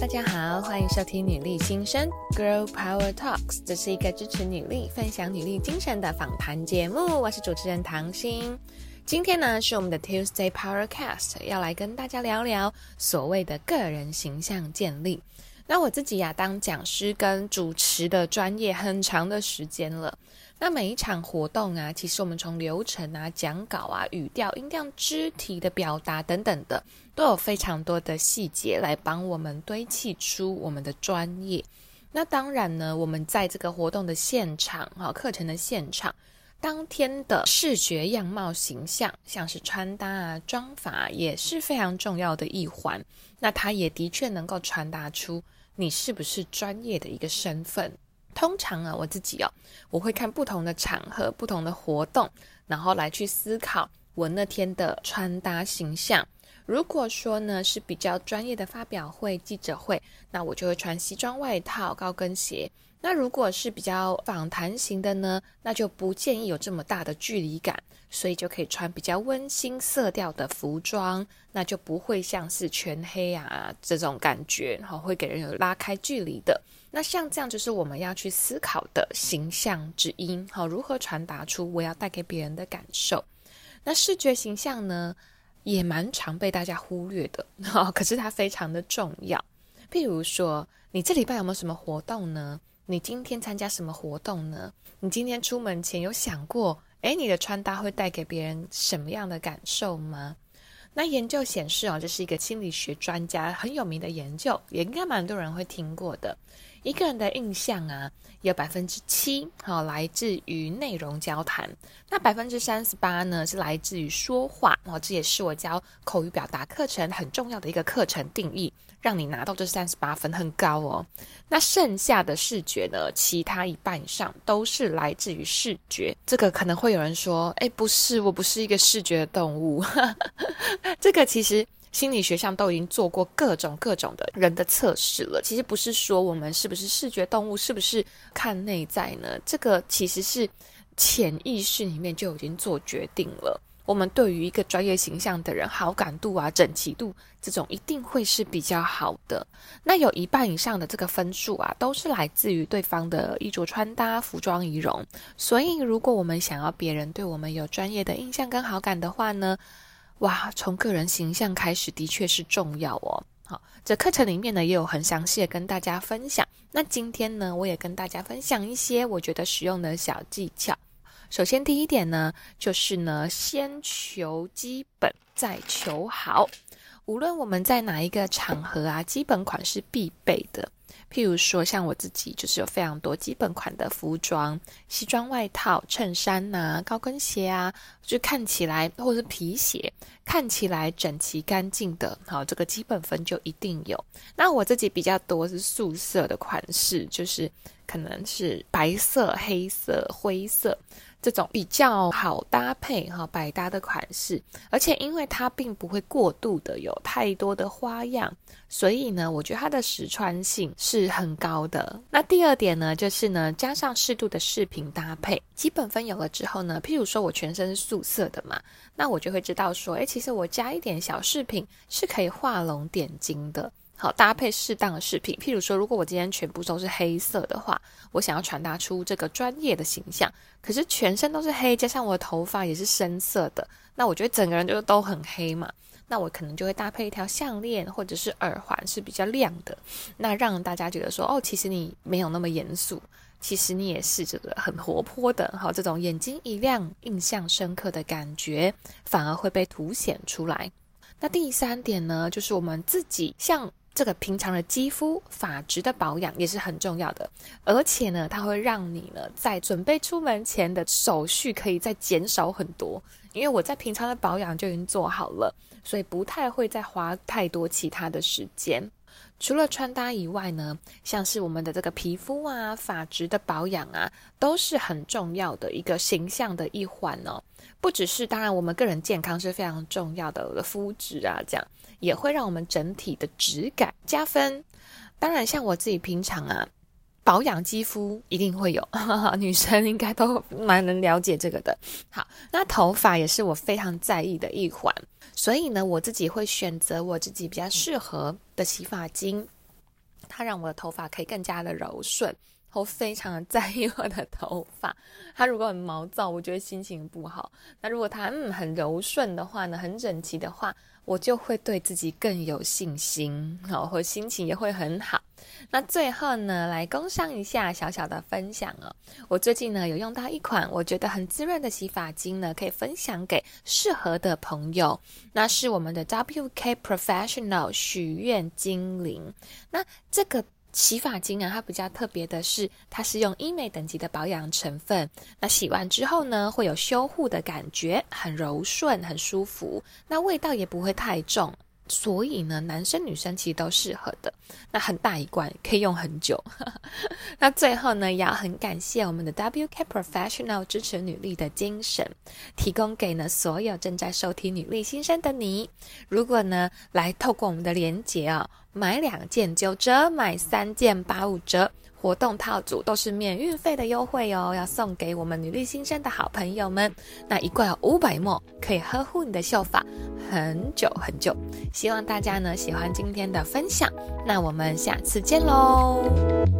大家好，欢迎收听女力新生 Girl Power Talks，这是一个支持女力、分享女力精神的访谈节目。我是主持人唐心。今天呢是我们的 Tuesday Powercast，要来跟大家聊聊所谓的个人形象建立。那我自己呀、当讲师跟主持的专业很长的时间了。那每一场活动啊，其实我们从流程啊、讲稿啊、语调、音量、肢体的表达等等的，都有非常多的细节来帮我们堆砌出我们的专业。那当然呢，我们在这个活动的现场，哈，课程的现场，当天的视觉样貌形象，像是穿搭啊、妆法，也是非常重要的一环。那它也的确能够传达出你是不是专业的一个身份。通常啊，我自己哦，我会看不同的场合、不同的活动，然后来去思考我那天的穿搭形象。如果说呢是比较专业的发表会、记者会，那我就会穿西装外套、高跟鞋。那如果是比较访谈型的呢，那就不建议有这么大的距离感，所以就可以穿比较温馨色调的服装，那就不会像是全黑啊这种感觉，哈，会给人有拉开距离的。那像这样就是我们要去思考的形象之一，好，如何传达出我要带给别人的感受？那视觉形象呢，也蛮常被大家忽略的，哈，可是它非常的重要。譬如说，你这礼拜有没有什么活动呢？你今天参加什么活动呢？你今天出门前有想过，诶，你的穿搭会带给别人什么样的感受吗？那研究显示哦，这是一个心理学专家很有名的研究，也应该蛮多人会听过的。一个人的印象啊，有百分之七好来自于内容交谈，那百分之三十八呢是来自于说话哦，这也是我教口语表达课程很重要的一个课程定义，让你拿到这三十八分很高哦。那剩下的视觉呢，其他一半以上都是来自于视觉。这个可能会有人说，诶，不是，我不是一个视觉的动物。这个其实。心理学上都已经做过各种各种的人的测试了。其实不是说我们是不是视觉动物，是不是看内在呢？这个其实是潜意识里面就已经做决定了。我们对于一个专业形象的人，好感度啊、整齐度这种一定会是比较好的。那有一半以上的这个分数啊，都是来自于对方的衣着穿搭、服装仪容。所以，如果我们想要别人对我们有专业的印象跟好感的话呢，哇，从个人形象开始的确是重要哦。好，这课程里面呢也有很详细的跟大家分享。那今天呢，我也跟大家分享一些我觉得实用的小技巧。首先，第一点呢，就是呢，先求基本，再求好。无论我们在哪一个场合啊，基本款是必备的。譬如说，像我自己就是有非常多基本款的服装，西装外套、衬衫呐、高跟鞋啊，就看起来或者是皮鞋，看起来整齐干净的，好，这个基本分就一定有。那我自己比较多是素色的款式，就是可能是白色、黑色、灰色。这种比较好搭配哈，百搭的款式，而且因为它并不会过度的有太多的花样，所以呢，我觉得它的实穿性是很高的。那第二点呢，就是呢，加上适度的饰品搭配，基本分有了之后呢，譬如说我全身是素色的嘛，那我就会知道说，诶，其实我加一点小饰品是可以画龙点睛的。好，搭配适当的饰品，譬如说，如果我今天全部都是黑色的话，我想要传达出这个专业的形象，可是全身都是黑，加上我的头发也是深色的，那我觉得整个人就都很黑嘛。那我可能就会搭配一条项链或者是耳环是比较亮的，那让大家觉得说，哦，其实你没有那么严肃，其实你也是这个很活泼的，好，这种眼睛一亮、印象深刻的感觉，反而会被凸显出来。那第三点呢，就是我们自己像。这个平常的肌肤发质的保养也是很重要的，而且呢，它会让你呢在准备出门前的手续可以再减少很多，因为我在平常的保养就已经做好了，所以不太会再花太多其他的时间。除了穿搭以外呢，像是我们的这个皮肤啊、发质的保养啊，都是很重要的一个形象的一环哦。不只是，当然我们个人健康是非常重要的，我的肤质啊，这样。也会让我们整体的质感加分。当然，像我自己平常啊，保养肌肤一定会有，哈哈，女生应该都蛮能了解这个的。好，那头发也是我非常在意的一环，所以呢，我自己会选择我自己比较适合的洗发精。它让我的头发可以更加的柔顺。我非常的 在意我的头发，它如果很毛躁，我觉得心情不好。那如果它嗯很柔顺的话呢，很整齐的话，我就会对自己更有信心，好，或心情也会很好。那最后呢，来工商一下小小的分享哦。我最近呢有用到一款我觉得很滋润的洗发精呢，可以分享给适合的朋友。那是我们的 WK Professional 许愿精灵。那这个。洗发精啊，它比较特别的是，它是用医美等级的保养成分。那洗完之后呢，会有修护的感觉，很柔顺，很舒服。那味道也不会太重，所以呢，男生女生其实都适合的。那很大一罐，可以用很久。那最后呢，也要很感谢我们的 WK Professional 支持女力的精神，提供给呢所有正在收听女力新生的你。如果呢，来透过我们的连结啊、买两件九折，买三件八五折，活动套组都是免运费的优惠哦，要送给我们女力新生的好朋友们。那一罐有五百 ml，可以呵护你的秀发很久很久。希望大家呢喜欢今天的分享，那我们下次见喽。